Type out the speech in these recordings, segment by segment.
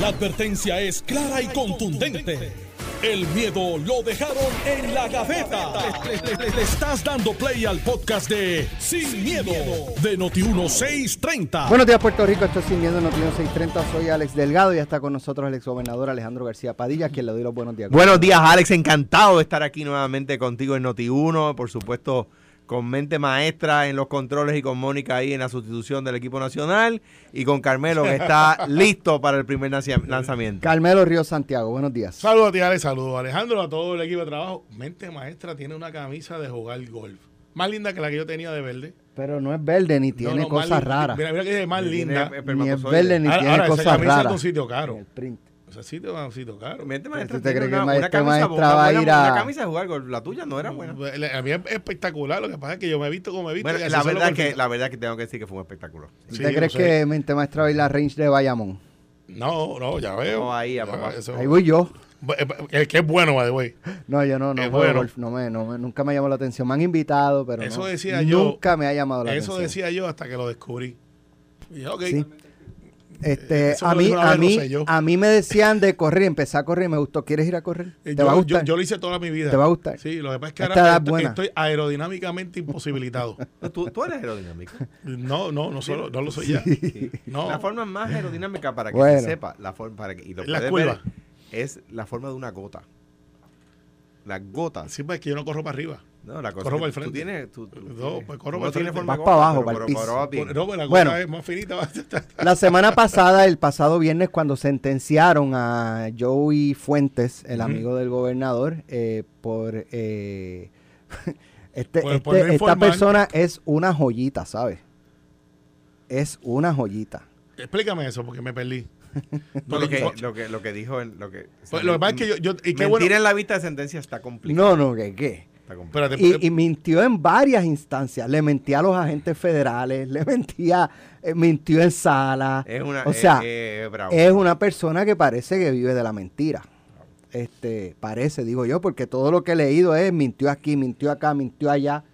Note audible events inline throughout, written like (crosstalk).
La advertencia es clara y contundente. El miedo lo dejaron en la gaveta. Le, le- le- le estás dando play al podcast de Sin, miedo, de Noti1630. Buenos días, Puerto Rico. Esto es Sin Miedo, Noticiero 630. Soy Alex Delgado y está con nosotros el exgobernador Alejandro García Padilla, a quien le doy los buenos días. Buenos días, Alex. Encantado de estar aquí nuevamente contigo en Noti1. Por supuesto, con mente maestra en los controles y con Mónica ahí en la sustitución del equipo nacional. Y con Carmelo, que está (laughs) listo para el primer lanzamiento. Carmelo Río Santiago, buenos días. Saludos a ti, Alex. Saludos a Alejandro, a todo el equipo de trabajo. Mente Maestra tiene una camisa de jugar golf. Más linda que la que yo tenía de verde. Pero no es verde ni tiene no, cosas raras. Mira, mira que es más linda. Ni es verde ni Ahora, tiene ahora, esa cosas camisa es raras. un sitio En caro. el print. Ese sitio es un sitio caro. Mente maestra ¿Usted tiene cree que una, maestra- una camisa, maestra va a ir a- una camisa de jugar. La tuya no era buena. A mí es espectacular. Lo que pasa es que yo me he visto como me he visto. Bueno, la verdad, que, la verdad que tengo que decir que fue un espectáculo. Sí, ¿Usted cree sé. que Mente Maestra va a ir a la range de Bayamón? No, no, ya veo. No, ahí, a Ya, papá. eso- Ahí voy yo. El que es bueno, by the way. No, yo no, no Es juego bueno. golf, no me, no me- nunca me llamó la atención. Me han invitado, pero Eso no, decía yo. nunca me ha llamado la Eso atención. decía yo hasta que lo descubrí. Y dije, ok. Sí. Este, Eso a mí, a mí, a mí me decían de correr, empecé a correr y me gustó. ¿Quieres ir a correr? ¿Te Eh, yo, va a gustar? Yo, lo hice toda mi vida. ¿Te va a gustar? Sí, lo que pasa es que Esta ahora estoy, buena. estoy aerodinámicamente imposibilitado. (laughs) ¿Tú, tú eres aerodinámico. No, no, no, solo, no lo soy ya. No. La forma más aerodinámica para que Bueno. se sepa, la forma para que y lo La puedes curva. ver, es la forma de una gota. Las gotas. Sí, pues es que yo no corro para arriba. No, la cosa Corro que para el tú frente. tienes, tú, tú No, pues corro tú para el tienes frente. forma Vas para abajo, pero- para el pero- piso. pero bien. No, pues la Bueno. cosa es más finita. (laughs) La semana pasada, el pasado viernes, cuando sentenciaron a Joey Fuentes, el Ujú. amigo del gobernador, eh, por eh, (laughs) este, Por- este- por esta persona es una joyita, ¿sabes? Es una joyita. Explícame eso porque me perdí. (laughs) No, lo, que, lo, que, lo que dijo en, lo que Pues, lo que pasa es que yo, yo y qué mentir bueno. en la vista de sentencia está complicado. No, no, ¿qué qué? Espérate, Y, y mintió en varias instancias. Le mentía a los agentes federales, le (laughs) mentía, eh, mintió en sala. es una o sea, es una persona que parece que vive de la mentira. Este, parece, digo yo, porque todo lo que he leído es mintió aquí, mintió acá, mintió allá.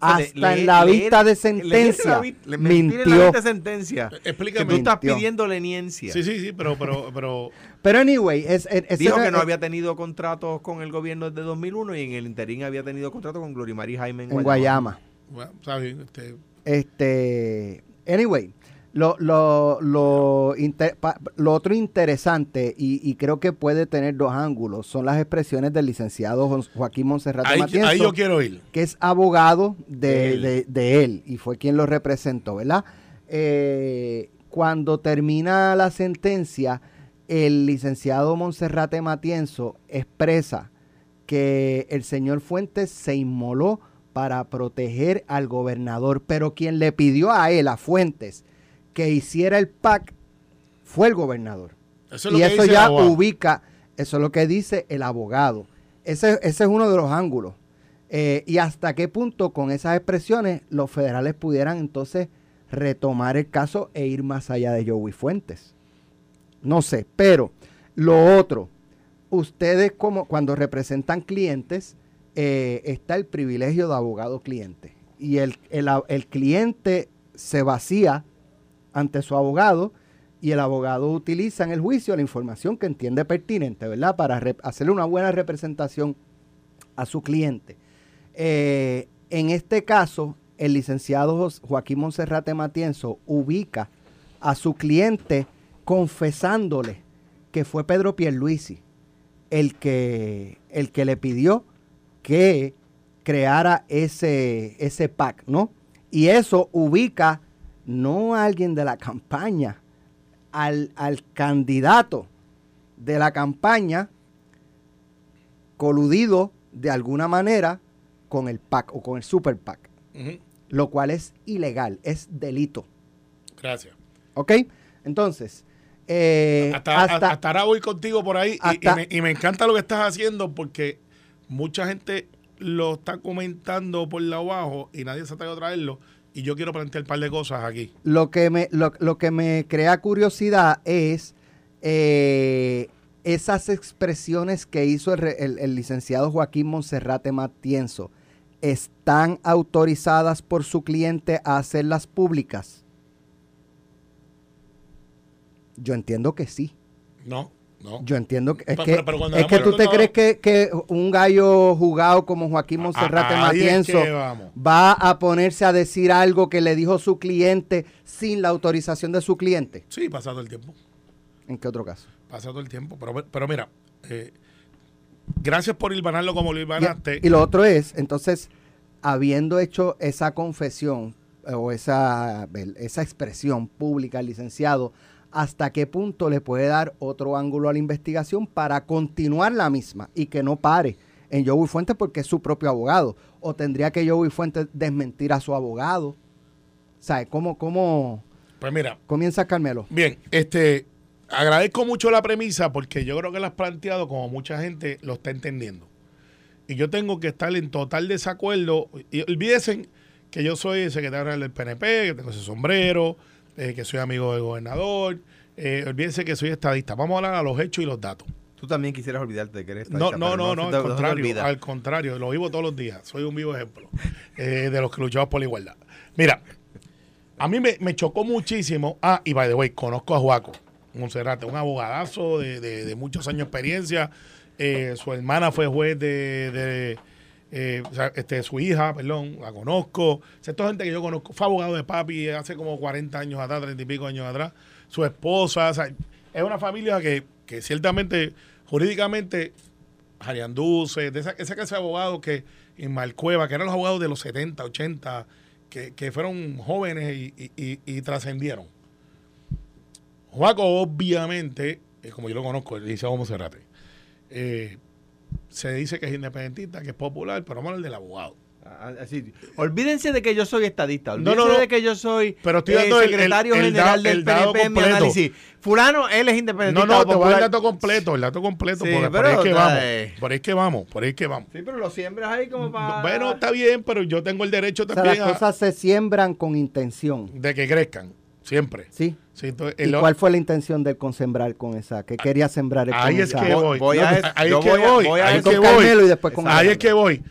Hasta en la vista de sentencia mintió. vista de sentencia. Que explícame. tú estás Mintió. pidiendo leniencia. Sí, sí, sí, pero, pero, pero (laughs) Pero anyway, es, es- Dijo que no había tenido contratos con el gobierno desde 2001 y en el interín había tenido contratos con Glorimari Jaime en, en Guayama. bueno, ¿sabes? Este, Este, anyway, lo, lo, lo, inter- pa- lo otro interesante y, y creo que puede tener dos ángulos son las expresiones del licenciado Joaquín Monserrate ahí, Matienzo, ahí yo quiero ir. que es abogado de, De él. de- de él y fue quien lo representó, ¿verdad? Eh, cuando termina la sentencia, el licenciado Monserrate Matienzo expresa que el señor Fuentes se inmoló para proteger al gobernador, pero quien le pidió a él, a Fuentes, que hiciera el PAC fue el gobernador. Eso es lo Y que eso dice ya ubica, eso es lo que dice el abogado. Ese, ese es uno de los ángulos. Eh, y hasta qué punto con esas expresiones los federales pudieran entonces retomar el caso e ir más allá de Joey Fuentes. No sé, pero lo otro, ustedes como cuando representan clientes, eh, está el privilegio de abogado cliente. Y el, el el cliente se vacía ante su abogado y el abogado utiliza en el juicio la información que entiende pertinente, ¿verdad? Para hacerle una buena representación a su cliente. Eh, en este caso, el licenciado Joaquín Monserrate Matienzo ubica a su cliente confesándole que fue Pedro Pierluisi el que, el que le pidió que creara ese, ese PAC, ¿no? Y eso ubica no a alguien de la campaña, al, al candidato de la campaña coludido de alguna manera con el PAC o con el Super PAC, lo cual es ilegal, es delito. Gracias. ¿Ok? Entonces, eh, hasta, hasta- hasta ahora voy contigo por ahí y- y, hasta- me, y me encanta lo que estás haciendo porque mucha gente lo está comentando por la abajo y nadie se atreve a traerlo y yo quiero plantear un par de cosas aquí. lo que me, lo, lo que me crea curiosidad es eh, esas expresiones que hizo el, el- el licenciado Joaquín Monserrate Matienzo. ¿Están autorizadas por su cliente a hacerlas públicas? Yo entiendo que sí. No, no. Yo entiendo que es Pero- que, pero- pero cuando es que tú te crees que, que un gallo jugado como Joaquín Monserrate Ah, Matienzo va a ponerse a decir algo que le dijo su cliente sin la autorización de su cliente. Sí, pasado el tiempo. ¿En qué otro caso? Pasado el tiempo. Pero, pero mira, eh, gracias por ilvanarlo como lo ilvanaste. y lo otro es, entonces, habiendo hecho esa confesión eh, o esa, esa expresión pública al licenciado, ¿hasta qué punto le puede dar otro ángulo a la investigación para continuar la misma y que no pare en Joey Fuentes porque es su propio abogado? ¿O tendría que Joey Fuentes desmentir a su abogado? ¿Sabes? ¿Cómo, cómo Pues mira, comienza Carmelo? Bien, este, agradezco mucho la premisa porque yo creo que la has planteado como mucha gente lo está entendiendo. Y yo tengo que estar en total desacuerdo. Y olvídense que yo soy el secretario del PNP, que tengo ese sombrero, eh, que soy amigo del gobernador. Eh, olvídense que soy estadista. Vamos a hablar a los hechos y los datos. Tú también quisieras olvidarte de que eres No, estadista, no, no, no, te- al contrario, al contrario, lo vivo todos los días. Soy un vivo ejemplo eh, de los que luchamos por la igualdad. Mira, a mí me, me chocó muchísimo. Ah, y by the way, conozco a Juaco Monserrate, un abogadazo de, de- de muchos años de experiencia. Eh, su hermana fue juez de, eh, este, su hija, perdón, la conozco. O es gente que yo conozco. Fue abogado de papi hace como 40 años atrás, 30 y pico años atrás. Su esposa, es una familia que, que ciertamente, jurídicamente, Jarianduce, de esa, clase que en Malcueva, que eran los abogados de los 70, 80, que, que fueron jóvenes y, y- y- trascendieron. Juaco, obviamente, eh, como yo lo conozco, el licenciado Monserrate, eh, se dice que es independentista, que es popular, pero vamos a hablar del abogado. Ah, así, olvídense de que yo soy estadista. Olvídense no, no. de que yo soy Pero estoy eh, dando el- el- secretario el general da- del el PNP en mi análisis. Fulano, él es independentista. No, no, te voy a el dato completo, el dato completo, Sí, porque por pero, ahí es que vamos, por ahí es que vamos, por ahí es que vamos. Sí, pero lo siembras ahí como para... Bueno, está bien, pero yo tengo el derecho O sea, también las a- cosas se siembran con intención, de que crezcan, siempre. ¿sí? Sí, entonces, ¿Y el- cuál fue la intención del con sembrar con esa? ¿Qué quería sembrar el Ahí con es esa? que voy. Voy a es- ahí es que voy a- voy. voy a Ahí es que voy. Y después con Ahí es que voy.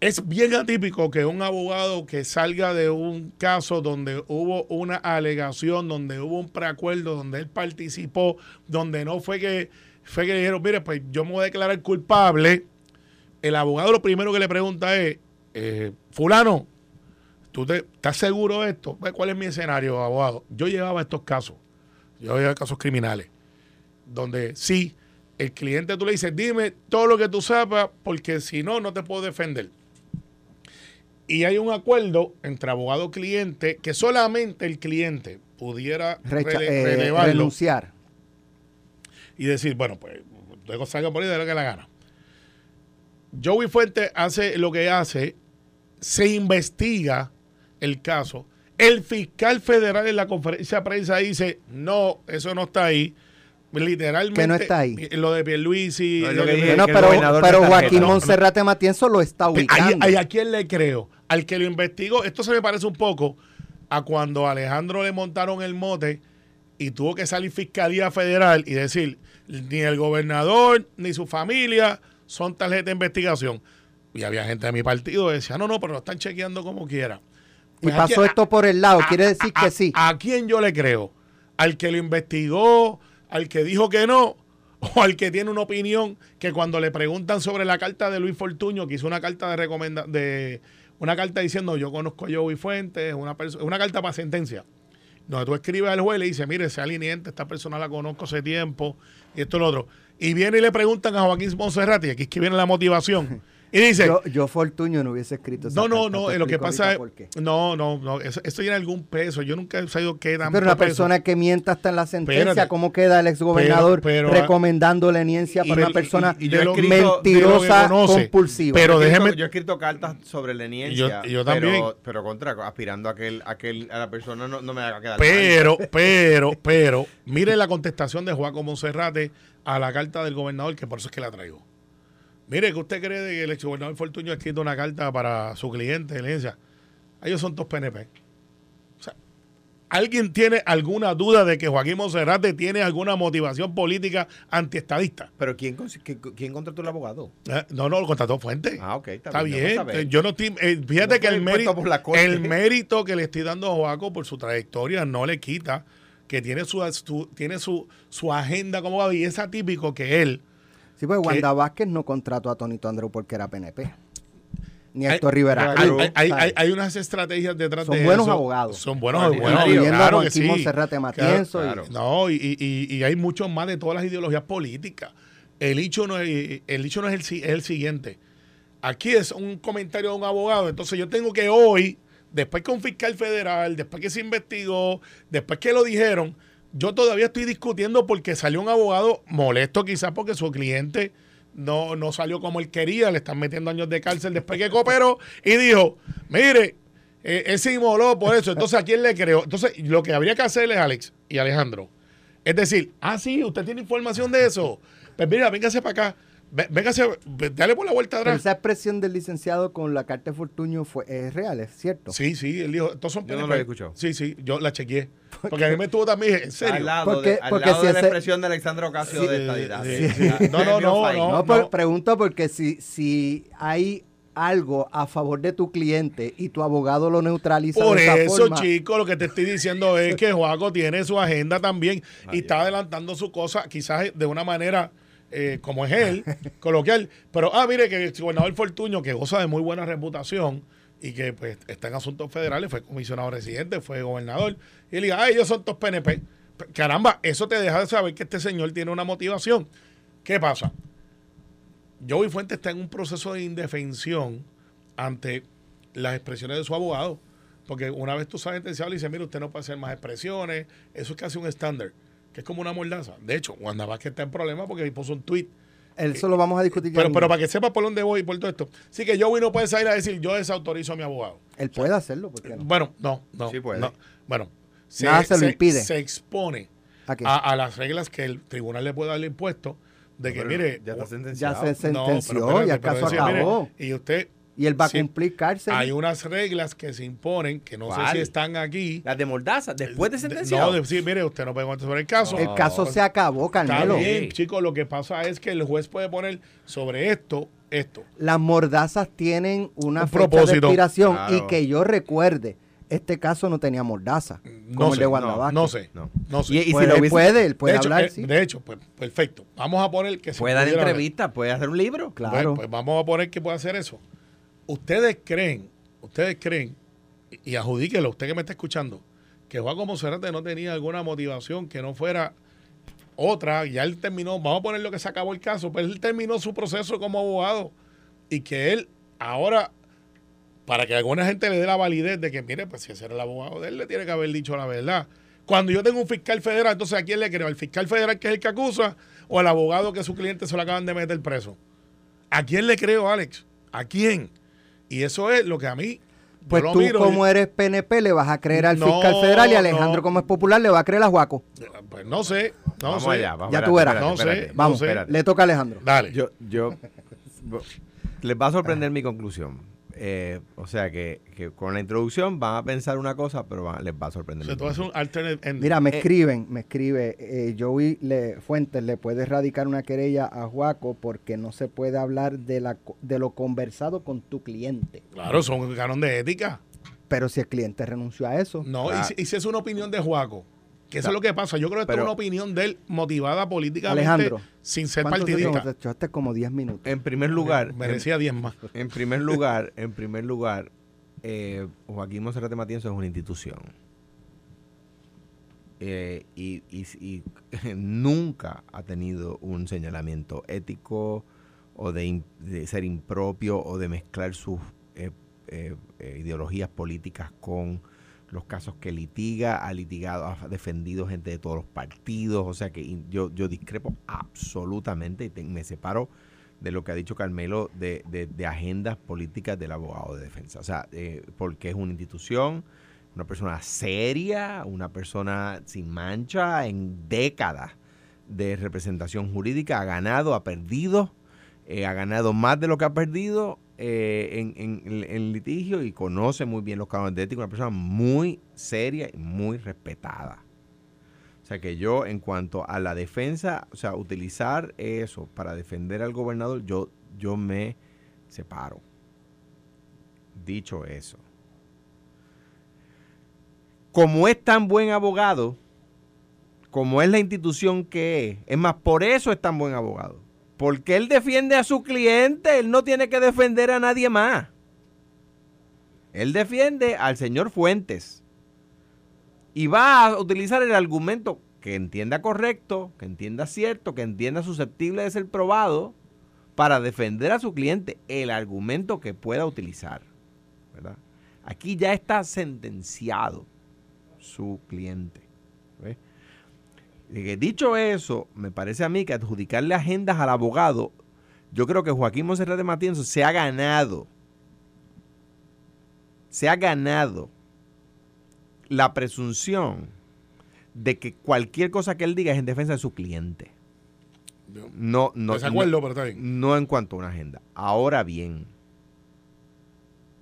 Es bien atípico que un abogado que salga de un caso donde hubo una alegación, donde hubo un preacuerdo, donde él participó, donde no fue que fue que le dijeron, mire, pues yo me voy a declarar culpable. El abogado lo primero que le pregunta es, eh, fulano, ¿tú te, estás seguro de esto? ¿Cuál es mi escenario, abogado? Yo llevaba estos casos, yo llevaba casos criminales donde sí, el cliente tú le dices, dime todo lo que tú sepas, porque si no, no te puedo defender. Y hay un acuerdo entre abogado y cliente que solamente el cliente pudiera Recha- rele- eh, renunciar. y decir, bueno, pues luego salga por ahí de lo que la gana. Joey Fuentes hace lo que hace, se investiga el caso. El fiscal federal en la conferencia de prensa dice, no, eso no está ahí. Literalmente. Que no está ahí. Lo de Pierluisi. No, lo que de- dije, Bueno, que el pero, pero Joaquín. Monserrate Matienzo lo está Ahí- ubicando. ahí ¿A quién le creo? Al que lo investigó. Esto se me parece un poco a cuando a Alejandro le montaron el mote y tuvo que salir Fiscalía Federal y decir, ni el gobernador ni su familia son tarjeta de investigación. Y había gente de mi partido que decía, no, no, pero lo están chequeando como quiera. Y Pues, ¿a pasó quién- esto por el lado. a- Quiere decir a- que sí. ¿A quién yo le creo? ¿Al que lo investigó? ¿Al que dijo que no? ¿O al que tiene una opinión que cuando le preguntan sobre la carta de Luis Fortuño, que hizo una carta de recomenda de una carta diciendo yo conozco a Joey Fuentes, una, una carta para sentencia, donde tú escribes al juez y le dices, mire, sea liniente, esta persona la conozco hace tiempo, y esto y lo otro. Y viene y le preguntan a Joaquín Monserrati, aquí es que viene la motivación, (laughs) y dice, Yo, yo Fortuño no hubiese escrito no, no, no, lo que pasa es. No, no, no. Eso, eso tiene algún peso. Yo nunca he sabido qué tanto Pero una peso. persona que mienta hasta en la sentencia, Espérate. ¿cómo queda el exgobernador Pero- pero- recomendando leniencia para una persona y- y yo escrito- mentirosa, conoce. compulsiva? Pero yo he escrito- déjeme- Yo he escrito cartas sobre leniencia. Yo- yo también. Pero, pero contra, aspirando a que, el- a que el- a la persona no, no me haga quedar mal. Pero, pero, pero, mire la contestación de Juaco Monserrate a la carta del gobernador, que por eso es que la traigo. Mire, que usted cree de que el exgobernador Fortuño ha escrito una carta para su cliente de herencia? Ellos son todos PNP. O sea, ¿alguien tiene alguna duda de que Joaquín Monserrate tiene alguna motivación política antiestadista? Pero ¿quién, qué- ¿quién contrató el abogado? Eh, No, no, lo contrató Fuente. Ah, ok, está, Está bien. Yo no estoy, eh, fíjate No que el mérito, por la corte. el mérito que le estoy dando a Joaco por su trayectoria no le quita que tiene su, su- tiene su, su agenda como y es atípico que él Sí, pues. Wanda Vázquez no contrató a Tonito Andreu porque era PNP. Ni a Hay- Héctor Rivera. hay, Cruz, hay- hay- ¿sabes? hay- hay unas estrategias detrás Son de buenos eso. abogados. Son buenos, Claro, buenos incluyendo a claro que sí. Matienzo y- Claro. No, y, y- y- hay muchos más de todas las ideologías políticas. El hecho no es el, hecho no es el, si- es el siguiente. Aquí es un comentario de un abogado. Entonces yo tengo que hoy, después que un fiscal federal, después que se investigó, después que lo dijeron, yo todavía estoy discutiendo porque salió un abogado molesto quizás porque su cliente no, no salió como él quería, le están metiendo años de cárcel después que cooperó y dijo, mire, eh, él se inmoló por eso. Entonces, ¿a quién le creo? Entonces, lo que habría que hacerle, Alex y Alejandro, es decir, ah, sí, usted tiene información de eso. Pues mira, véngase para acá. Vé- Véngase, dale por la vuelta Pero atrás. esa expresión del licenciado con la carta de Fortuño fue, es real, es cierto. Sí, sí, él dijo, estos son Yo no lo había escuchado. Sí, sí, yo la chequeé. (laughs) Porque a mí me estuvo también, en Al serio. lado, Porque- de, al porque lado si de la ese- expresión de Alexandra Ocasio Sí, de estadidad. sí. No, no, no, no. No, pero pregunto porque si, si hay algo a favor de tu cliente y tu abogado lo neutraliza Por de esa eso, forma, chico, lo que te estoy diciendo (laughs) es que Joaco tiene su agenda también y está adelantando su cosa, quizás de una manera eh, como es él, (laughs) coloquial. Pero, ah, mire, que el gobernador Fortuño, que goza de muy buena reputación y que pues está en asuntos federales, fue comisionado residente, fue gobernador, y él diga, ah, ellos son todos PNP. Caramba, eso te deja de saber que este señor tiene una motivación. ¿Qué pasa? Joey Fuentes está en un proceso de indefensión ante las expresiones de su abogado. Porque una vez tú sabes sentenciado, le dice, mire, usted no puede hacer más expresiones. Eso es casi un estándar, que es como una mordaza. De hecho, Wanda Vázquez está en problema porque puso un tweet. Eso lo vamos a discutir Pero, pero para que sepa por dónde voy y por todo esto. Sí que Joey no puede salir a decir, yo desautorizo a mi abogado. Él puede hacerlo, ¿por qué no? Bueno, no, no. Sí puede. no. Bueno, Nada se lo impide. Se expone ¿A a, a las reglas que el tribunal le puede darle impuesto de que, Pero mire, ya está sentenciado. Ya se no, sentenció, pero espérate, ya el pero caso decía, mire, acabó. y usted y él va a sí, cumplir cárcel. Hay unas reglas que se imponen, que no sé si están aquí. Las de Mordaza, después de sentenciado. No, de decir, mire, usted no puede contestar el caso. el caso se acabó, Está Carmelo. bien, chicos, lo que pasa es que el juez puede poner sobre esto, esto. Las mordazas tienen una Un fecha de propósito. expiración Claro. y que yo recuerde, este caso no tenía mordaza, como No el sé, de no. No sé, No. no sé. Y- y Pues si lo él hubiese- puede, él puede de, hablar, eh, sí. de hecho, pues perfecto. Vamos a poner que se Puede dar entrevistas, puede hacer un libro. Claro. Pues, pues vamos a poner que puede hacer eso. Ustedes creen, ustedes creen, y, adjudíquelo, usted que me está escuchando, que Juan Monserrate no tenía alguna motivación que no fuera otra, ya él terminó, vamos a poner lo que se acabó el caso, pero él terminó su proceso como abogado y que él ahora, para que alguna gente le dé la validez de que, mire, pues si ese era el abogado de él, le tiene que haber dicho la verdad. Cuando yo tengo un fiscal federal, entonces ¿a quién le creo? ¿Al fiscal federal que es el que acusa o al abogado que su cliente se lo acaban de meter preso? ¿A quién le creo, Alex? ¿A quién? Y eso es lo que a mí. Pues tú, miro como eres PNP, le vas a creer al No, fiscal federal y Alejandro, no. como es popular, le va a creer a Juaco. Pues no sé, no vamos sé. allá, vamos Ya tú verás. espérate, No sé, espérate. Vamos, espérate. le toca a Alejandro. Dale. Yo, yo, les va a sorprender mi conclusión. Eh, o sea que, que con la introducción van a pensar una cosa, pero va- les va a O sorprender. sea, mi tú haces un conclusión. alternate ending. Mira, me Eh, escriben, me escribe, eh, Joey le, Fuentes le puede radicar una querella a Juaco porque no se puede hablar de, la, de lo conversado con tu cliente. Claro, son un canon de ética. Pero si el cliente renunció a eso, No, y, si, y si es una opinión de Juaco, que eso es lo que pasa. Yo creo que esto Pero- es una opinión de él motivada políticamente Alejandro, sin ser ¿cuánto partidista. Te echaste como 10 minutos. En primer lugar, Merecía 10 más. (laughs) en primer lugar, en primer lugar, eh, Joaquín Monserrate Matienzo es una institución. Eh, y, y- y (laughs) nunca ha tenido un señalamiento ético o de, ser impropio o de mezclar sus eh, eh, eh, ideologías políticas con los casos que litiga, ha litigado, ha defendido gente de todos los partidos, o sea que yo, yo discrepo absolutamente y me separo de lo que ha dicho Carmelo de, de- de agendas políticas del abogado de defensa. O sea, eh, porque es una institución, una persona seria, una persona sin mancha, en décadas de representación jurídica, ha ganado, ha perdido, eh, ha ganado más de lo que ha perdido eh, en, en- litigio y conoce muy bien los cánones de ética, una persona muy seria y muy respetada. O sea que yo, en cuanto a la defensa, o sea, utilizar eso para defender al gobernador, yo, yo me separo. Dicho eso, como es tan buen abogado, como es la institución que es. Es más, por eso es tan buen abogado. Porque él defiende a su cliente, él no tiene que defender a nadie más. Él defiende al señor Fuentes. Y va a utilizar el argumento que entienda correcto, que entienda cierto, que entienda susceptible de ser probado para defender a su cliente. El argumento que pueda utilizar. ¿verdad? Aquí ya está sentenciado su cliente. Dicho eso, me parece a mí que adjudicarle agendas al abogado, yo creo que Joaquín Monserrat de Matienzo se ha ganado, se ha ganado la presunción de que cualquier cosa que él diga es en defensa de su cliente. No, no, Desacuerdo, pero está bien. no en cuanto a una agenda. Ahora bien,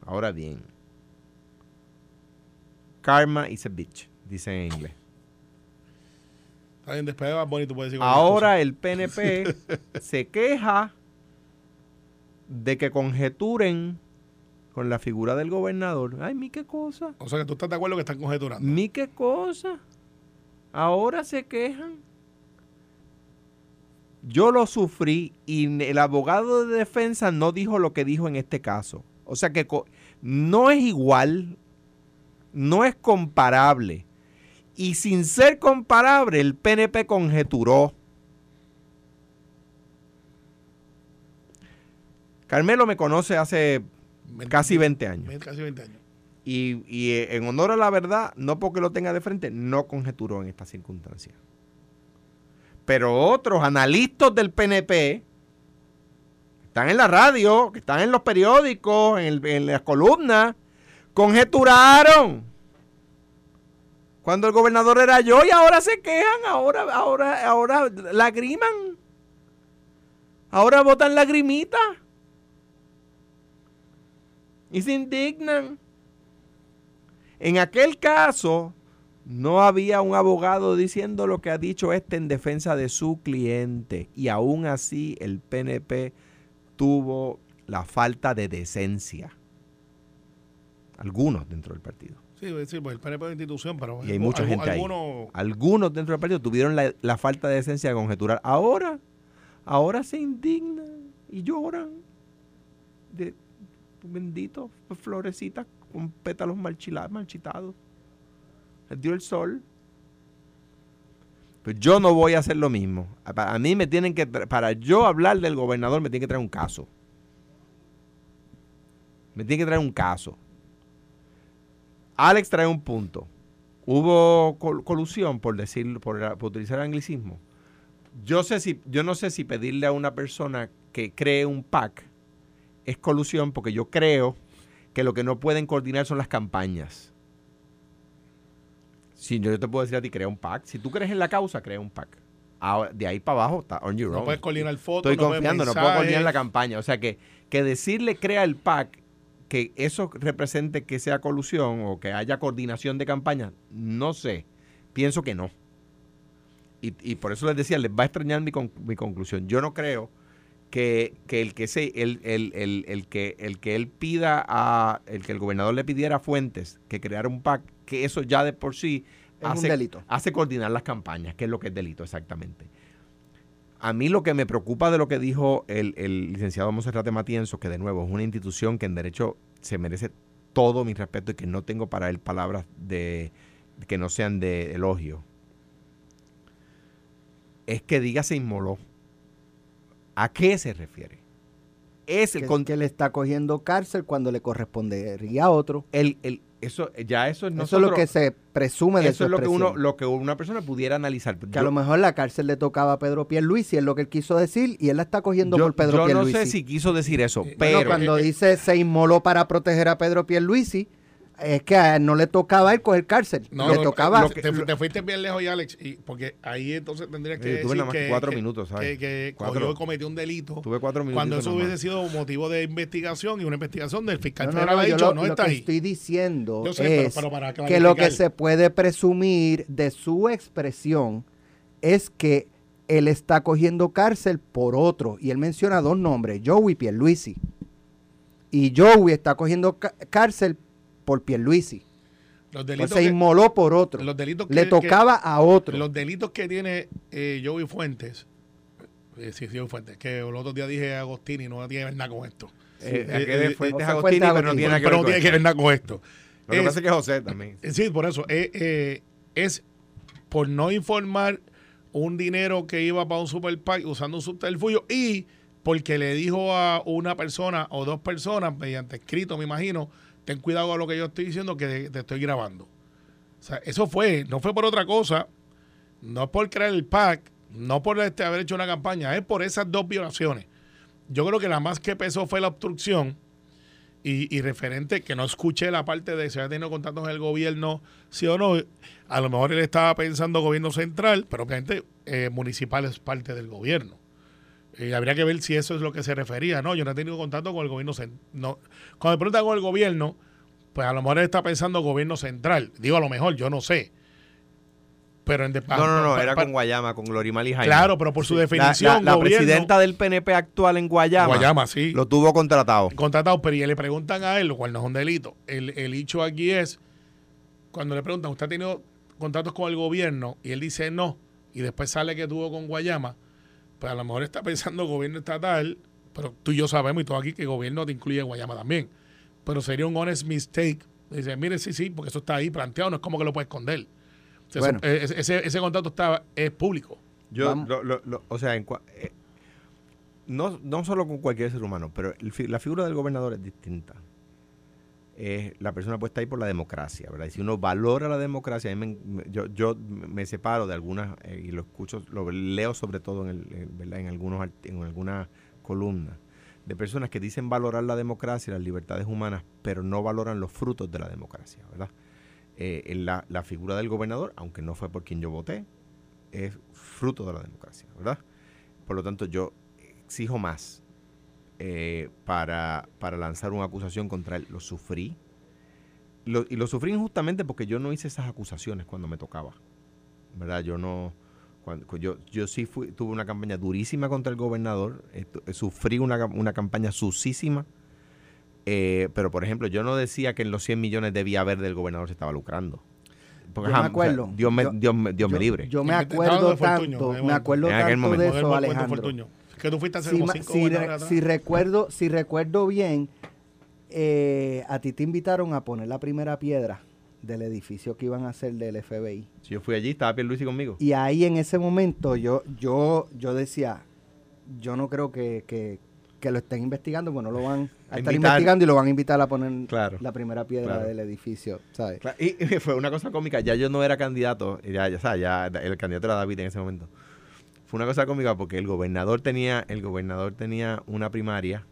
ahora bien, karma is a bitch, dice en inglés. Está bien, después de bonito puedes decir Ahora el PNP (laughs) se queja de que conjeturen con la figura del gobernador. Ay, mi qué cosa. O sea que tú estás de acuerdo que están conjeturando. Mi qué cosa. Ahora se quejan. Yo lo sufrí y el abogado de defensa no dijo lo que dijo en este caso. O sea que no es igual, no es comparable. Y sin ser comparable, el PNP conjeturó. Carmelo me conoce hace casi 20 años. Casi 20 años. Y, y, eh, en honor a la verdad, no porque lo tenga de frente, no conjeturó en esta circunstancia. Pero otros analistas del PNP, están en la radio, que están en los periódicos, en, en las columnas, conjeturaron cuando el gobernador era yo y ahora se quejan, ahora, ahora, ahora lagriman. Ahora botan lagrimita. Y se indignan. En aquel caso, no había un abogado diciendo lo que ha dicho este en defensa de su cliente. Y aún así el PNP tuvo la falta de decencia. Algunos dentro del partido. Sí, sí, pues el PNP es institución, pero y hay mucha gente algunos... Algunos dentro del partido tuvieron la, falta de decencia de conjeturar. Ahora, ahora se indignan y lloran de bendito florecitas con pétalos marchitados. Les dio el sol. Pues yo no voy a hacer lo mismo. A mí me tienen que, para yo hablar del gobernador, me tienen que traer un caso. Me tienen que traer un caso. Alex trae un punto. Hubo colusión, por decirlo, por, utilizar el anglicismo. Yo, sé si, yo no sé si pedirle a una persona que cree un PAC es colusión, porque yo creo que lo que no pueden coordinar son las campañas. Si yo te puedo decir a ti, crea un PAC. Si tú crees en la causa, crea un PAC. de ahí para abajo está on your No puedes coordinar fotos. Estoy confiando, no puedo coordinar la campaña. O sea que, que decirle crea el PAC que eso represente que sea colusión o que haya coordinación de campaña, no sé. Pienso que no. Y, por eso les decía, les va a extrañar mi, mi conclusión. Yo no creo que, el que se, el, el, que el que él pida a el que el gobernador le pidiera a Fuentes que creara un PAC, que eso ya de por sí hace, delito. hace coordinar las campañas, que es lo que es delito exactamente. A mí lo que me preocupa de lo que dijo el, licenciado Monserrate Matienzo, que de nuevo es una institución que en derecho se merece todo mi respeto y que no tengo para él palabras de que no sean de elogio, es que diga se inmoló. ¿A qué se refiere? Es el que, que le está cogiendo cárcel cuando le correspondería a otro. El, el, eso, ya eso es Eso es lo que se presume de Eso es lo que, uno, lo que una persona pudiera analizar. Que a lo mejor la cárcel le tocaba a Pedro Pierluisi, es lo que él quiso decir, y él la está cogiendo por Pedro Pierluisi. Yo no sé si quiso decir eso, pero... cuando dice se inmoló para proteger a Pedro Pierluisi, es que a él no le tocaba ir coger cárcel. No, le tocaba. te, fuiste bien lejos y Alex, y, porque ahí entonces tendrías que. decir que, cuatro minutos, ¿sabes? Que, cuatro, cometió un delito. Tuve cuatro minutos. Cuando eso hubiese sido motivo de investigación y una investigación del fiscal federal ha dicho, no, está lo que estoy diciendo es que lo que se puede presumir de su expresión es que él está cogiendo cárcel por otro. Y él menciona dos nombres, Joey y Pierluisi. Y Joey está cogiendo cárcel por Pierluisi. Los delitos se que- inmoló por otro. Los delitos que- Le que- tocaba a otro. Los delitos que tiene eh, Joey Fuentes, eh, sí, Joey Fuentes, que el otro día dije Agostini y no tiene que ver nada con esto. Eh, eh, Fuentes Agostini, pero no tiene nada que Pero ver tiene que nada con esto. Lo que Es- pasa es que José también. Sí, por eso. eh, eh, es por no informar un dinero que iba para un super PAC usando un subterfugio y porque le dijo a una persona o dos personas, mediante escrito, me imagino, ten cuidado con lo que yo estoy diciendo que te estoy grabando. O sea, eso fue, no fue por otra cosa, no es por crear el PAC, no por este, haber hecho una campaña, es por esas dos violaciones. Yo creo que la más que pesó fue la obstrucción y, referente que no escuché la parte de si había tenido contactos en el gobierno, sí o no. A lo mejor él estaba pensando gobierno central, pero obviamente eh, municipal es parte del gobierno. Y habría que ver si eso es lo que se refería. No, yo no he tenido contacto con el gobierno central. No. Cuando me preguntan con el gobierno, pues a lo mejor él está pensando gobierno central. Digo a lo mejor, yo no sé. Pero en de- No, no, no, era con Guayama, con Glorimar y Jaime. Claro, pero por su definición, La, la gobierno- presidenta del PNP actual en Guayama, Guayama, sí. lo tuvo contratado. contratado, pero y le preguntan a él, lo cual no es un delito. El, el hecho aquí es, cuando le preguntan, ¿usted ha tenido contactos con el gobierno? Y él dice no, y después sale que tuvo con Guayama, pues a lo mejor está pensando gobierno estatal, pero tú y yo sabemos, y todo aquí, que el gobierno te incluye Guayama también. Pero sería un honest mistake. Dice, mire, sí, sí, porque eso está ahí planteado, no es como que lo puede esconder. Bueno. eso- eh, ese, ese, ese contacto está, es público. Yo, lo- lo- lo- o sea, en cua- eh, no, no solo con cualquier ser humano, pero el la figura del gobernador es distinta. Eh, la persona puesta ahí por la democracia, ¿verdad? Y si uno valora la democracia, yo, me separo de algunas, eh, y lo escucho, lo leo sobre todo en, el, ¿verdad? en, algunos, en algunas columnas, de personas que dicen valorar la democracia y las libertades humanas, pero no valoran los frutos de la democracia, ¿verdad? Eh, la figura del gobernador, aunque no fue por quien yo voté, es fruto de la democracia, ¿verdad? Por lo tanto, yo exijo más eh, para, para lanzar una acusación contra él. Lo sufrí. Lo- y lo sufrí injustamente porque yo no hice esas acusaciones cuando me tocaba. ¿Verdad? Yo no. Cuando, yo, yo sí fui, tuve una campaña durísima contra el gobernador. eh, sufrí una, una campaña sucísima. eh, pero, por ejemplo, yo no decía que en los 100 millones debía haber del gobernador se estaba lucrando. Porque Yo me jam- o sea, acuerdo. Dios me, Yo- Dios me, Dios me libre. Yo me acuerdo de Fortuño, tanto, me acuerdo En aquel tanto momento. de eso, Alejandro. Que tú fuiste hace Si, como cinco si re- si recuerdo, si recuerdo bien, eh, a ti te invitaron a poner la primera piedra del edificio que iban a hacer del FBI. Si yo fui allí, estaba Pierluisi conmigo. Y ahí en ese momento yo, yo, yo decía, yo no creo que, que, que lo estén investigando, porque no lo van a A (laughs) estar invitar. investigando y lo van a invitar a poner Claro, la primera piedra claro. del edificio, ¿sabes? Claro, Y, (laughs) y fue una cosa cómica, ya yo no era candidato, ya, ya, sabes, ya el candidato era David en ese momento. Fue una cosa cómica porque el gobernador tenía, el gobernador tenía una primaria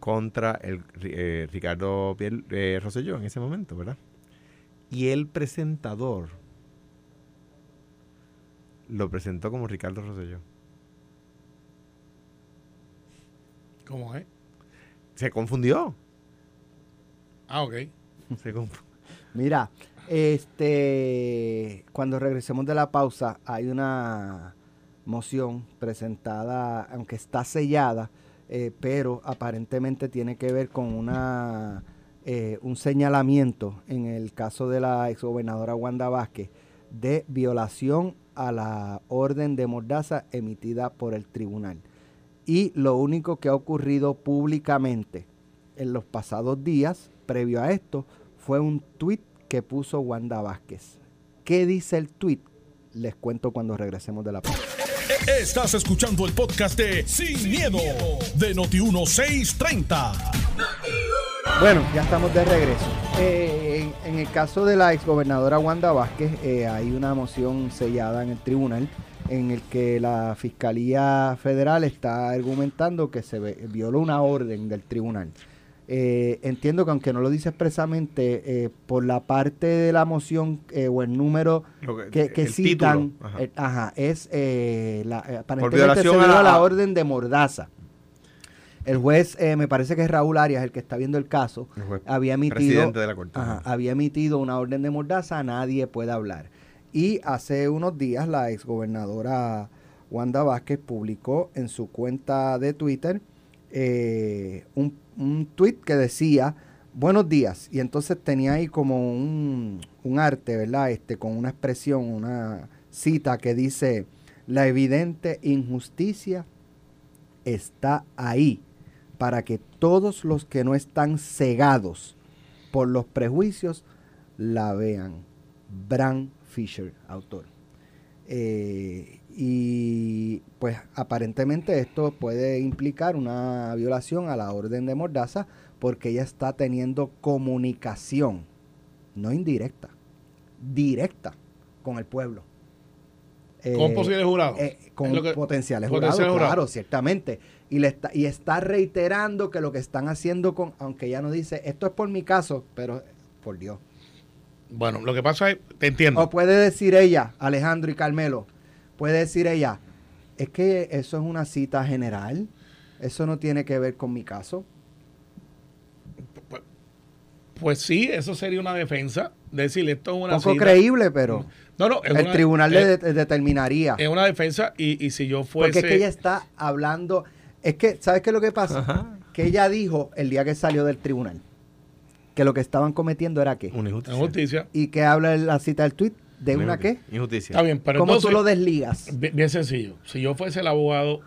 contra el eh, Ricardo Pier, eh, Rosselló en ese momento, ¿verdad? Y el presentador lo presentó como Ricardo Rosselló. ¿Cómo es? Se confundió. Ah, ok. Se confu- Mira, este, cuando regresemos de la pausa, hay una moción presentada, aunque está sellada, eh, pero aparentemente tiene que ver con una eh, un señalamiento en el caso de la exgobernadora Wanda Vázquez de violación a la orden de mordaza emitida por el tribunal. Y lo único que ha ocurrido públicamente en los pasados días, previo a esto, fue un tuit que puso Wanda Vázquez. ¿Qué dice el tuit? Les cuento cuando regresemos de la pausa. Estás escuchando el podcast de Sin, miedo, de Noti1630. Bueno, ya estamos de regreso. Eh, en, en el caso de la exgobernadora Wanda Vázquez, eh, hay una moción sellada en el tribunal en el que la Fiscalía Federal está argumentando que se violó una orden del tribunal. Eh, entiendo que aunque no lo dice expresamente, eh, por la parte de la moción eh, o el número que- que, que el citan, ajá. ajá, es la, aparentemente se a la- la orden de mordaza. El juez, me parece que es Raúl Arias el que está viendo el caso, El juez había emitido, presidente de la Corte. ajá, había emitido una orden de mordaza, nadie puede hablar. Y hace unos días la exgobernadora Wanda Vázquez publicó en su cuenta de Twitter un, un tweet que decía, buenos días. Y entonces tenía ahí como un, un arte, ¿verdad? Este, con una expresión, una cita que dice, la evidente injusticia está ahí para que todos los que no están cegados por los prejuicios la vean. Bram Fisher, autor. Eh, y pues aparentemente esto puede implicar una violación a la orden de Mordaza porque ella está teniendo comunicación, no indirecta, directa con el pueblo. con posibles jurados. Eh, con potenciales, jurados, claro, ciertamente. Y, le está, y está reiterando que lo que están haciendo con, aunque ella no dice, esto es por mi caso, pero por Dios. Bueno, lo que pasa es, te entiendo. O puede decir ella, Alejandro y Carmelo, puede decir ella, es que eso es una cita general, eso no tiene que ver con mi caso. Pues, pues sí, eso sería una defensa, decir esto es una Poco creíble, pero no, no, el tribunal le determinaría. Es una defensa y, y, si yo fuese... Porque es que ella está hablando, es que, ¿sabes qué es lo que pasa? Que ella dijo el día que salió del tribunal que lo que estaban cometiendo era qué? Una injusticia. ¿Y qué habla la cita del tweet? ¿De una, qué? Injusticia. Está bien, pero ¿Cómo tú lo desligas? Bien, sencillo. Si yo fuese el abogado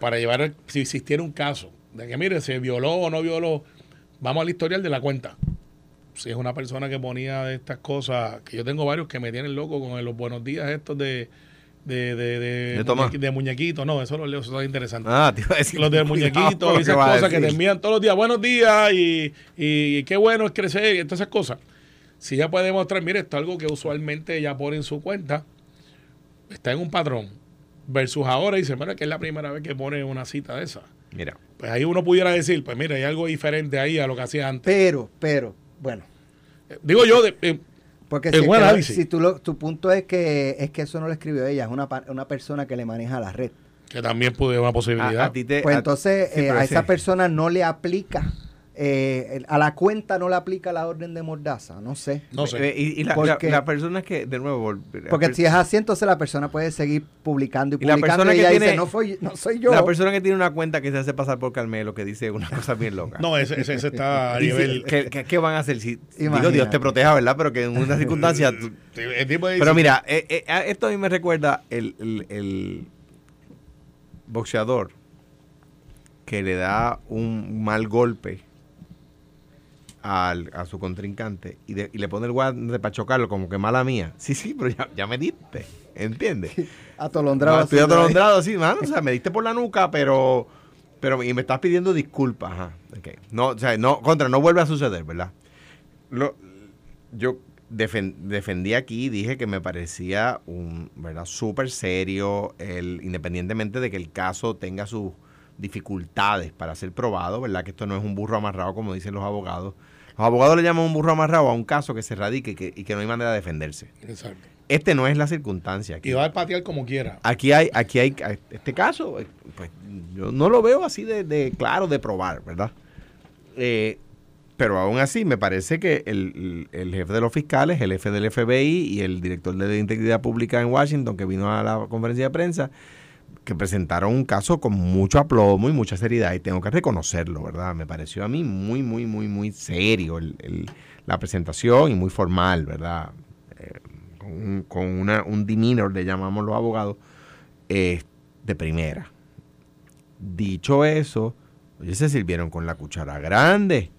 para llevar, si existiera un caso de que, mire, se violó o no violó, vamos al historial de la cuenta. Si es una persona que ponía de estas cosas, que yo tengo varios que me tienen loco con los buenos días estos de de, de, de. No, eso los leo, eso es interesante. Ah, te iba a decir. Los de muñequitos y esas cosas que te envían todos los días. Buenos días y, y, qué bueno es crecer y todas esas cosas. Si ya puede demostrar, mire, esto es algo que usualmente ella pone en su cuenta, está en un patrón, versus ahora dice, bueno, que es la primera vez que pone una cita de esa. Mira. Pues ahí uno pudiera decir, pues mira, hay algo diferente ahí a lo que hacía antes. Pero, pero, bueno. Digo yo, de, eh, porque si, si tu punto es que es que eso no lo escribió ella, es una, una persona que le maneja la red. Que también puede una posibilidad. pues entonces a, eh, a esa persona no le aplica eh, a la cuenta no le aplica la orden de mordaza, no sé. No sé. Eh, y, la, persona que, de nuevo... Porque si es así, entonces la persona puede seguir publicando y, publicando. La persona que tiene, no, soy yo. La persona que tiene una cuenta que se hace pasar por Carmelo, que dice una cosa bien loca. No, ese, ese, está a (laughs) nivel... ¿qué, van a hacer? Si, digo, Dios te proteja, ¿verdad? Pero que en una circunstancia... (laughs) pero mira, eh, esto a mí me recuerda el, el, el boxeador que le da un mal golpe a su contrincante y, le pone el guante para chocarlo como que mala mía. Sí, sí, pero ya, me diste, ¿entiendes? atolondrado. estoy atolondrado así, mano. O sea, me diste por la nuca, pero... pero y me estás pidiendo disculpas. Ajá. No, o sea, no, contra, no vuelve a suceder, ¿verdad? Lo, yo defendí aquí, dije que me parecía un, ¿verdad? Súper serio, el, independientemente de que el caso tenga sus dificultades para ser probado, ¿verdad? Que esto no es un burro amarrado, como dicen los abogados los abogados le llaman un burro amarrado a un caso que se radique y que, no hay manera de defenderse. Exacto. Este no es la circunstancia. Aquí. Y va a patear como quiera. Aquí hay, aquí hay, este caso, eh, pues yo no lo veo así de, claro de probar, ¿verdad? Eh, pero aún así me parece que el, el, jefe de los fiscales, el jefe del FBI y el director de Integridad Pública en Washington, que vino a la conferencia de prensa, que presentaron un caso con mucho aplomo y mucha seriedad y tengo que reconocerlo, ¿verdad? Me pareció a mí muy, muy, muy, muy serio la presentación y muy formal, ¿verdad? Eh, con, una, un demeanor, le llamamos los abogados, eh, de primera. Dicho eso, oye, se sirvieron con la cuchara grande.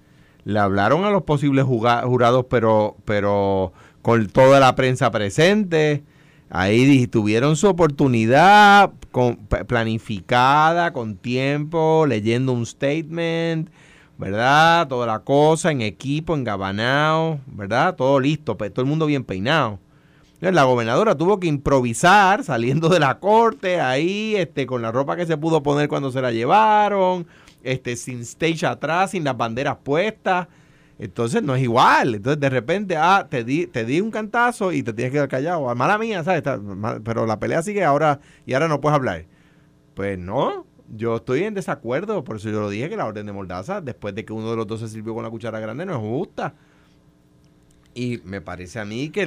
Le hablaron a los posibles jurados, pero, pero con toda la prensa presente Ahí tuvieron su oportunidad planificada, con tiempo, leyendo un statement, ¿verdad? Toda la cosa, en equipo, en gabanao, ¿verdad? Todo listo, todo el mundo bien peinado. La gobernadora tuvo que improvisar saliendo de la corte ahí, este, con la ropa que se pudo poner cuando se la llevaron, este, sin stage atrás, sin las banderas puestas. Entonces no es igual. Entonces de repente, ah, te di, te di un cantazo y te tienes que quedar callado. Ah, mala mía, ¿sabes? pero la pelea sigue ahora y ahora no puedes hablar. Pues no, yo estoy en desacuerdo. Por eso yo lo dije que la orden de Mordaza, después de que uno de los dos se sirvió con la cuchara grande, no es justa. Y me parece a mí que,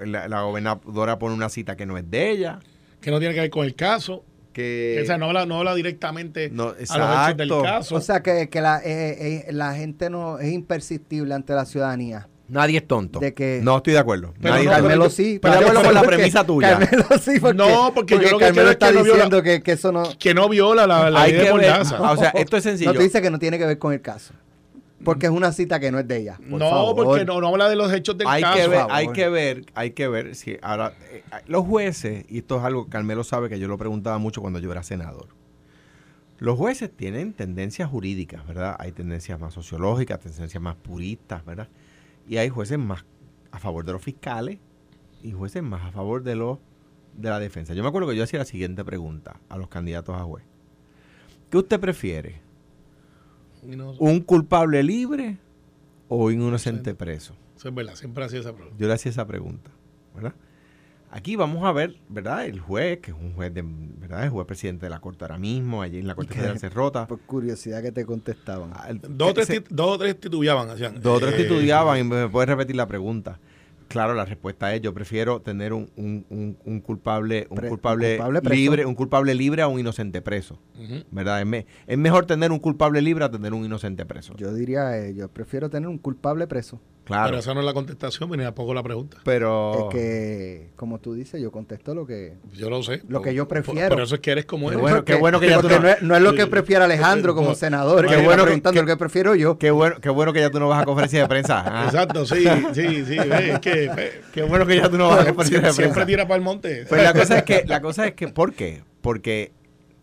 la, la, gobernadora pone una cita que no es de ella. Que no tiene que ver con el caso. Que... O sea, no habla, no habla directamente No, a los hechos del exacto. caso. O sea que, que la, eh, eh, la gente no es imperceptible ante la ciudadanía. Nadie es tonto. de que- No estoy de acuerdo. Pero Nadie no. Carmelo sí. pero de acuerdo con la porque- premisa tuya. Carmelo sí, porque, No, porque yo lo que Carmelo es está que no viola- diciendo que, que eso no... que no viola la, la Hay ley de Mordaza. Ah, o sea, esto es sencillo. No te dice que no tiene que ver con el caso. Porque es una cita que no es de ella. por no, favor. porque no, no habla de los hechos del hay caso. que ver, favor. hay que ver, hay que ver si ahora eh, los jueces y esto es algo que Carmelo sabe que yo lo preguntaba mucho cuando yo era senador. Los jueces tienen tendencias jurídicas, ¿verdad? Hay tendencias más sociológicas, tendencias más puristas, ¿verdad? Y hay jueces más a favor de los fiscales y jueces más a favor de los de la defensa. Yo me acuerdo que yo hacía la siguiente pregunta a los candidatos a juez. ¿Qué usted prefiere? ¿Un culpable libre o un inocente preso? Eso es verdad, siempre hacía esa pregunta. Yo le hacía esa pregunta, ¿verdad? Aquí vamos a ver, ¿verdad? El juez, que es un juez de, ¿verdad? El juez presidente de la corte ahora mismo, allí en la corte qué? federal se rota. Por curiosidad que te contestaban. Ah, el- Dos o tres, se- dos o tres titubeaban. Hacían, dos o tres eh, titubeaban y me puedes repetir la pregunta. Claro, la respuesta es yo prefiero tener un, un- un- un culpable, un Pre- culpable, un culpable preso. libre, un culpable libre a un inocente preso. ¿verdad? Es, me- es mejor tener un culpable libre a tener un inocente preso. Yo diría, eh, yo prefiero tener un culpable preso. Claro, Pero esa no es la contestación, ni tampoco la pregunta. pero Es que, como tú dices, yo contesto lo que... Yo lo sé. Lo que yo Por- prefiero. Por eso es que eres como eres. bueno, qué bueno que ya tú no- no, es, no es lo que Sí. prefiere Alejandro como senador. qué bueno que- preguntando que- lo que prefiero yo. qué bueno, qué bueno que ya tú no vas a conferencia de prensa. (laughs) ah. Exacto, sí, sí, sí. (laughs) ve, es que ve, Qué bueno que ya tú no vas a conferencia de siempre, prensa. tira para el monte. Pues la cosa es que, la cosa es que, ¿por qué? Porque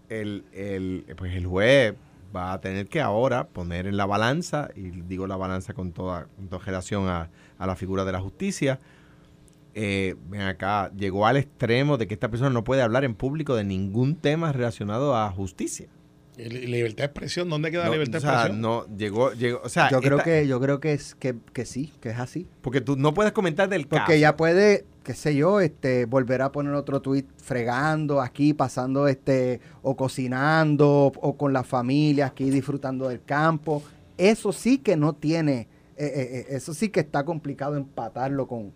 el, el, pues el juez va a tener que ahora poner en la balanza, y digo la balanza con toda, con relación a, a la figura de la justicia, eh, ven acá, llegó al extremo de que esta persona no puede hablar en público de ningún tema relacionado a justicia. Libertad de expresión, ¿dónde queda No, la libertad o de expresión? no, llegó, llegó, o sea, yo creo esta- que yo creo que es que, que sí, que es así. porque tú no puedes comentar del Porque caso. ella puede, qué sé yo, este, volver a poner otro tuit fregando aquí, pasando este, o cocinando, o con la familia aquí disfrutando del campo. Eso sí que no tiene, eh, eh, eh, eso sí que está complicado empatarlo con,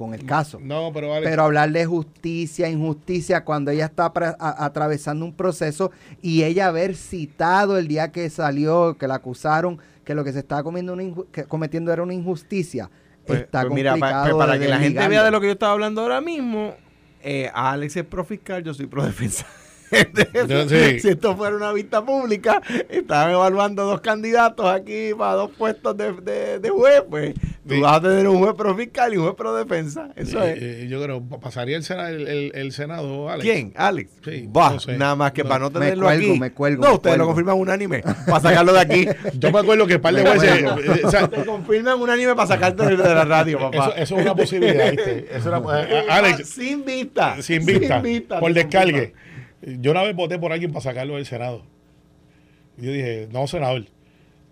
con el caso. No, pero. Pero hablar de justicia, injusticia, cuando ella está atravesando un proceso y ella haber citado el día que salió, que la acusaron, que lo que se estaba comiendo una que cometiendo era una injusticia, Pues- está pues mira, complicado. pues para de que la gente vea de lo que yo estaba hablando ahora mismo, eh, Alex es pro fiscal, yo soy pro defensa. (laughs) Sí. Si esto fuera una vista pública, estaban evaluando dos candidatos aquí para dos puestos de, de- de juez, pues tú Sí. vas a tener un juez pro fiscal y un juez pro defensa. Eso Eh, es. eh, yo creo, pasaría el, Sena- el, el- el Senado, Alex. ¿Quién? Alex. Sí, no sé. nada más que No. para no Me tenerlo cuelgo, aquí. me cuelgo, no, me ustedes lo confirman unánime para sacarlo de aquí. (laughs) Yo me acuerdo que el par de Me jueces. acuerdo. eh, o sea, Te confirman unánime para sacarte de la radio, (laughs) papá. eso, eso es una posibilidad, ¿viste? Eso era- eh, Alex, sin vista. sin vista, por te descargue. Yo una vez voté por alguien para sacarlo del Senado. Y yo dije, no, senador.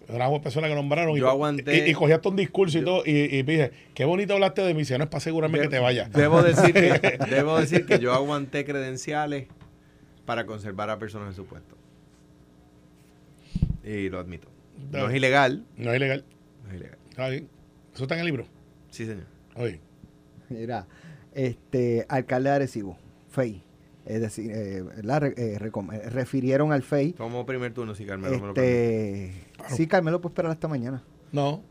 Era una persona que nombraron y, Yo aguanté. y, y cogí hasta un discurso y todo. Y, y dije, qué bonito hablaste de mí, si no es para asegurarme que te vayas. Debo decir que, (laughs) debo decir que yo aguanté credenciales para conservar a personas en su puesto. Y lo admito. No es ilegal. No es ilegal. No es ilegal. Está bien. Eso está en el libro. Sí, señor. Oye. Mira, este, alcalde de Arecibo, FEI. Es decir, eh, ¿verdad? Re- eh, eh, refirieron al FEI. Tomo primer turno si Carmelo me lo permite. Este, sí, Carmelo, puede esperar hasta mañana. No.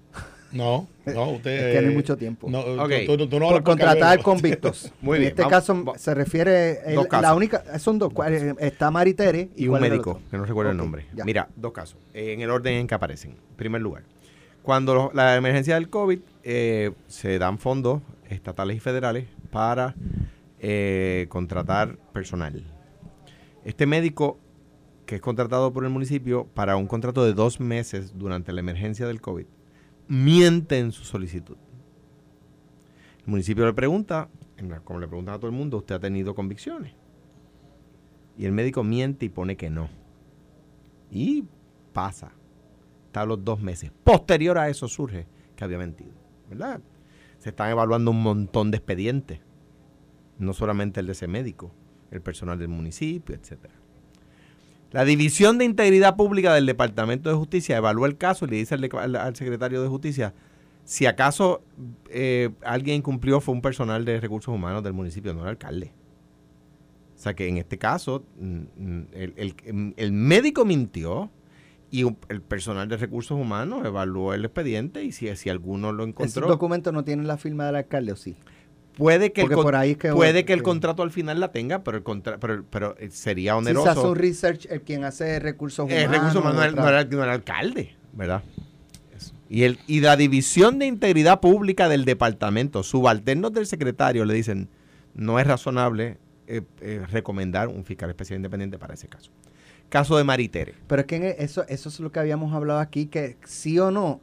No, no, (laughs) usted. Es que no hay mucho tiempo. No, tú- Ok. tú, tú, tú no por contratar Carmelo. convictos. (laughs) Muy en bien, este vamos- caso se refiere el- Dos casos. la única son dos está Maritere Y un ¿cuál es el médico, que no recuerdo el nombre. ya. Mira, dos casos, eh, en el orden en que aparecen. En primer lugar, cuando lo- la emergencia del COVID eh, se dan fondos estatales y federales para eh, contratar personal. Este médico que es contratado por el municipio para un contrato de dos meses durante la emergencia del COVID, miente en su solicitud. El municipio le pregunta, como le preguntan a todo el mundo, ¿usted ha tenido convicciones? Y el médico miente y pone que no. Y pasa. Está a los dos meses. Posterior a eso surge que había mentido. ¿Verdad? Se están evaluando un montón de expedientes. No solamente el de ese médico, el personal del municipio, etcétera. La División de Integridad Pública del Departamento de Justicia evalúa el caso y le dice al, secretario de Justicia si acaso eh, alguien incumplió fue un personal de recursos humanos del municipio, no el alcalde. O sea que en este caso, mm, el, el- el médico mintió y el personal de recursos humanos evaluó el expediente y si, si alguno lo encontró, documentos no tienen la firma del alcalde, ¿o sí? Puede que, el, Porque con- por ahí es que- puede que el contrato al final la tenga, pero el contra- pero, pero eh, sería Si se oneroso. hace un research, el quien hace recursos humanos. El recurso humano no era, no era- no era alcalde, ¿verdad? Y, el, y la División de Integridad Pública del departamento, subalternos del secretario, le dicen, no es razonable eh, eh, recomendar un fiscal especial independiente para ese caso. Caso de Maritere. Pero es que e- eso, eso es lo que habíamos hablado aquí, que sí o no,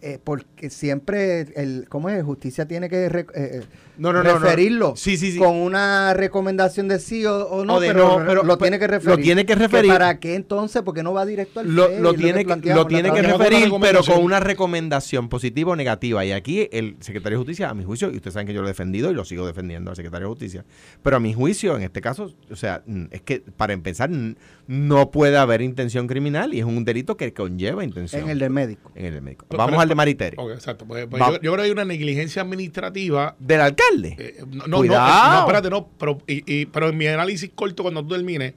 eh, porque siempre, el, ¿cómo es? Justicia tiene que eh, No, no, no, no. referirlo Sí, sí, sí. con una recomendación de sí o, o no, O de pero, no, pero- lo pero- tiene que lo referir. tiene que referir. ¿Para qué entonces? Porque no va directo al Lo, lo tiene, que, lo tiene que referir, pero con una recomendación positiva o negativa. Y aquí el secretario de Justicia, a mi juicio, y ustedes saben que yo lo he defendido y lo sigo defendiendo al secretario de Justicia, pero a mi juicio, en este caso, o sea, es que para empezar, no puede haber intención criminal y es un delito que conlleva intención. En el del médico. En el del médico. Pero- Vamos pero- al de Maritere. Ok, exacto. Pues, pues yo, yo creo que hay una negligencia administrativa. Del alcalde. Eh, no, no, Cuidado. no, no, espérate, no. Pero, y, y- pero en mi análisis corto, cuando tú termines,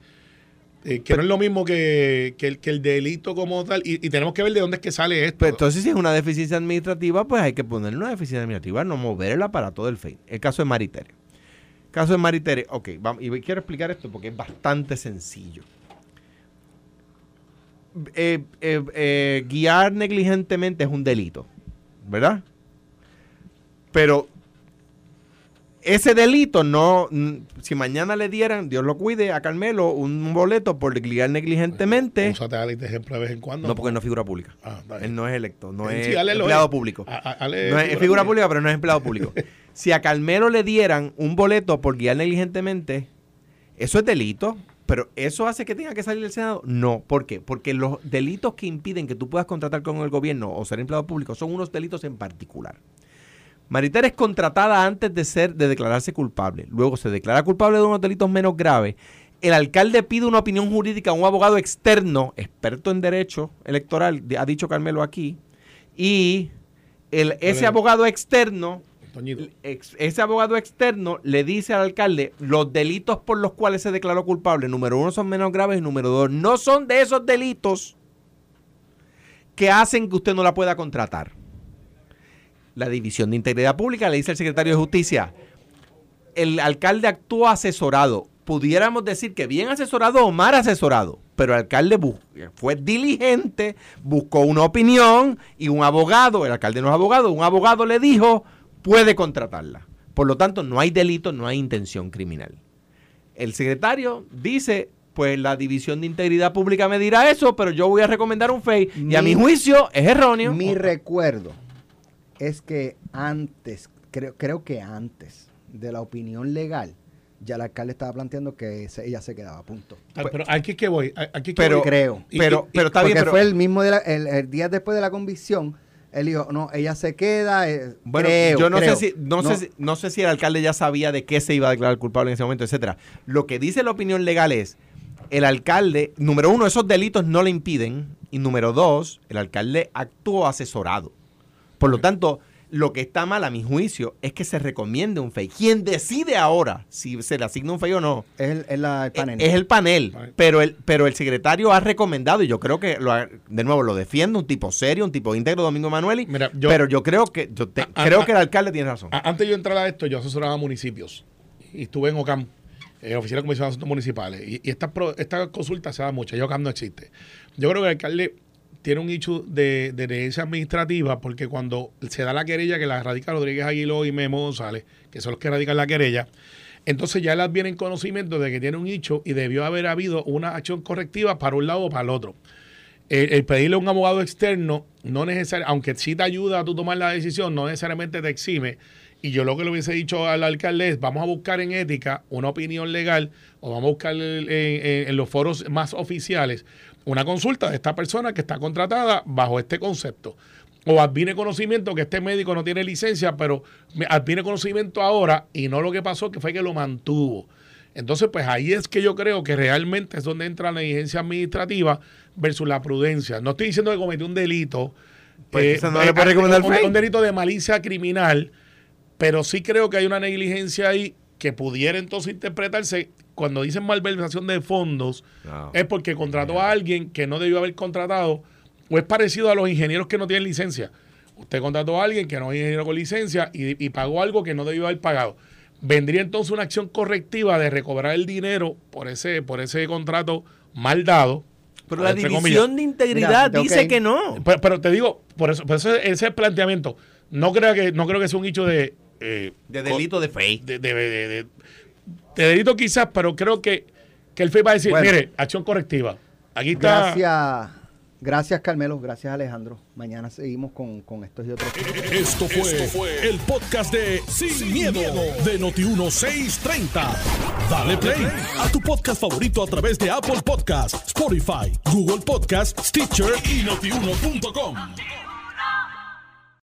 eh, que no es lo mismo que, que el, que el delito como tal. Y, y tenemos que ver de dónde es que sale esto. Pero entonces, si es una deficiencia administrativa, pues hay que ponerle una deficiencia administrativa, no mover el aparato del FEI. El caso de Maritere. Caso de Maritere, ok, vamos, y quiero explicar esto porque es bastante sencillo. Eh, eh, eh, guiar negligentemente es un delito, ¿verdad? Pero ese delito no, si mañana le dieran, Dios lo cuide, a Carmelo un boleto por guiar negligentemente, a de ejemplo de vez en cuando. no porque no es figura pública. Ah, bien. Él no es electo, no es empleado es. público. A- a- Ale No es, es figura pública, pero no es empleado público. (laughs) si a Carmelo le dieran un boleto por guiar negligentemente, eso es delito. Pero ¿eso hace que tenga que salir del Senado? No. ¿Por qué? Porque los delitos que impiden que tú puedas contratar con el gobierno o ser empleado público son unos delitos en particular. Maritere es contratada antes de ser de declararse culpable. Luego se declara culpable de unos delitos menos graves. El alcalde pide una opinión jurídica a un abogado externo, experto en derecho electoral, ha dicho Carmelo aquí, y el, ese abogado externo ex- ese abogado externo le dice al alcalde los delitos por los cuales se declaró culpable, número uno, son menos graves y número dos, no son de esos delitos que hacen que usted no la pueda contratar. La División de Integridad Pública le dice al secretario de Justicia, el alcalde actuó asesorado. Pudiéramos decir que bien asesorado o mal asesorado, pero el alcalde bu- fue diligente, buscó una opinión y un abogado, el alcalde no es abogado, un abogado le dijo, puede contratarla. Por lo tanto, no hay delito, no hay intención criminal. El secretario dice, pues la División de Integridad Pública me dirá eso, pero yo voy a recomendar un FEI y a Mi- juicio es erróneo. Mi recuerdo es que antes, creo, creo que antes de la opinión legal, ya el alcalde estaba planteando que se- ella se quedaba a punto. Ah, pero aquí es que voy. Aquí que Pero- voy. creo. Y- pero, y- pero está Porque bien, pero... fue el mismo de la- el, el día después de la convicción. Él dijo, no, ella se queda. eh, Bueno, creo, yo no creo. sé si no, sé si no sé si el alcalde ya sabía de qué se iba a declarar culpable en ese momento, etcétera. Lo que dice la opinión legal es el alcalde, número uno, esos delitos no le impiden y número dos, el alcalde actuó asesorado. Por lo tanto, lo que está mal a mi juicio es que se recomiende un FEI. Quien decide ahora si se le asigna un FEI o no Es el, es la- el panel. es el panel, pero el, pero el secretario ha recomendado, y yo creo que, lo ha- de nuevo, lo defiendo, un tipo serio, un tipo íntegro, Domingo yo- pero yo creo que yo te- creo que el alcalde tiene razón. A- Antes de yo entrar a esto, yo asesoraba municipios. Y estuve en OCAM, en Oficina de Comisión de Asuntos Municipales. Y, y esta, pro- esta consulta se da mucho. Ya OCAM no existe. Yo creo que el alcalde tiene un hecho de, de negligencia administrativa porque cuando se da la querella que la radica Rodríguez Aguiló y Memo González, que son los que radican la querella, entonces ya él adviene en conocimiento de que tiene un hecho y debió haber habido una acción correctiva para un lado o para el otro. El, pedirle a un abogado externo, no necesariamente, aunque sí te ayuda a tú tomar la decisión, no necesariamente te exime. Y yo lo que le hubiese dicho al alcalde es, vamos a buscar en ética una opinión legal o vamos a buscar en los foros más oficiales una consulta de esta persona que está contratada bajo este concepto. O adviene conocimiento que este médico no tiene licencia, pero adviene conocimiento ahora y no lo que pasó, que fue que lo mantuvo. Entonces, pues ahí es que yo creo que realmente es donde entra la negligencia administrativa versus la prudencia. No estoy diciendo que cometió un delito. Pues, eso no le puede recomendar un, un delito de malicia criminal, pero sí creo que hay una negligencia ahí que pudiera entonces interpretarse cuando dicen malversación de fondos, No. es porque contrató a alguien que no debió haber contratado, o es parecido a los ingenieros que no tienen licencia. Usted contrató a alguien que no es ingeniero con licencia y, y pagó algo que no debió haber pagado. Vendría entonces una acción correctiva de recobrar el dinero por ese, por ese contrato mal dado. Pero la división comillas. de integridad Mira, dice que no. Pero, pero te digo, por eso, por eso ese es el planteamiento. No creo que, no creo que sea un hecho de, eh, De delito de fe. de, de- de- de delito quizás, pero creo que, que el FEI va a decir, Bueno. mire, acción correctiva. Aquí está. Gracias, gracias Carmelo, gracias Alejandro. Mañana seguimos con, con estos y otros. Esto fue, el podcast de Sin, miedo, de Noti1630. Dale play a tu podcast favorito a través de Apple Podcasts, Spotify, Google Podcasts, Stitcher y notiuno.com.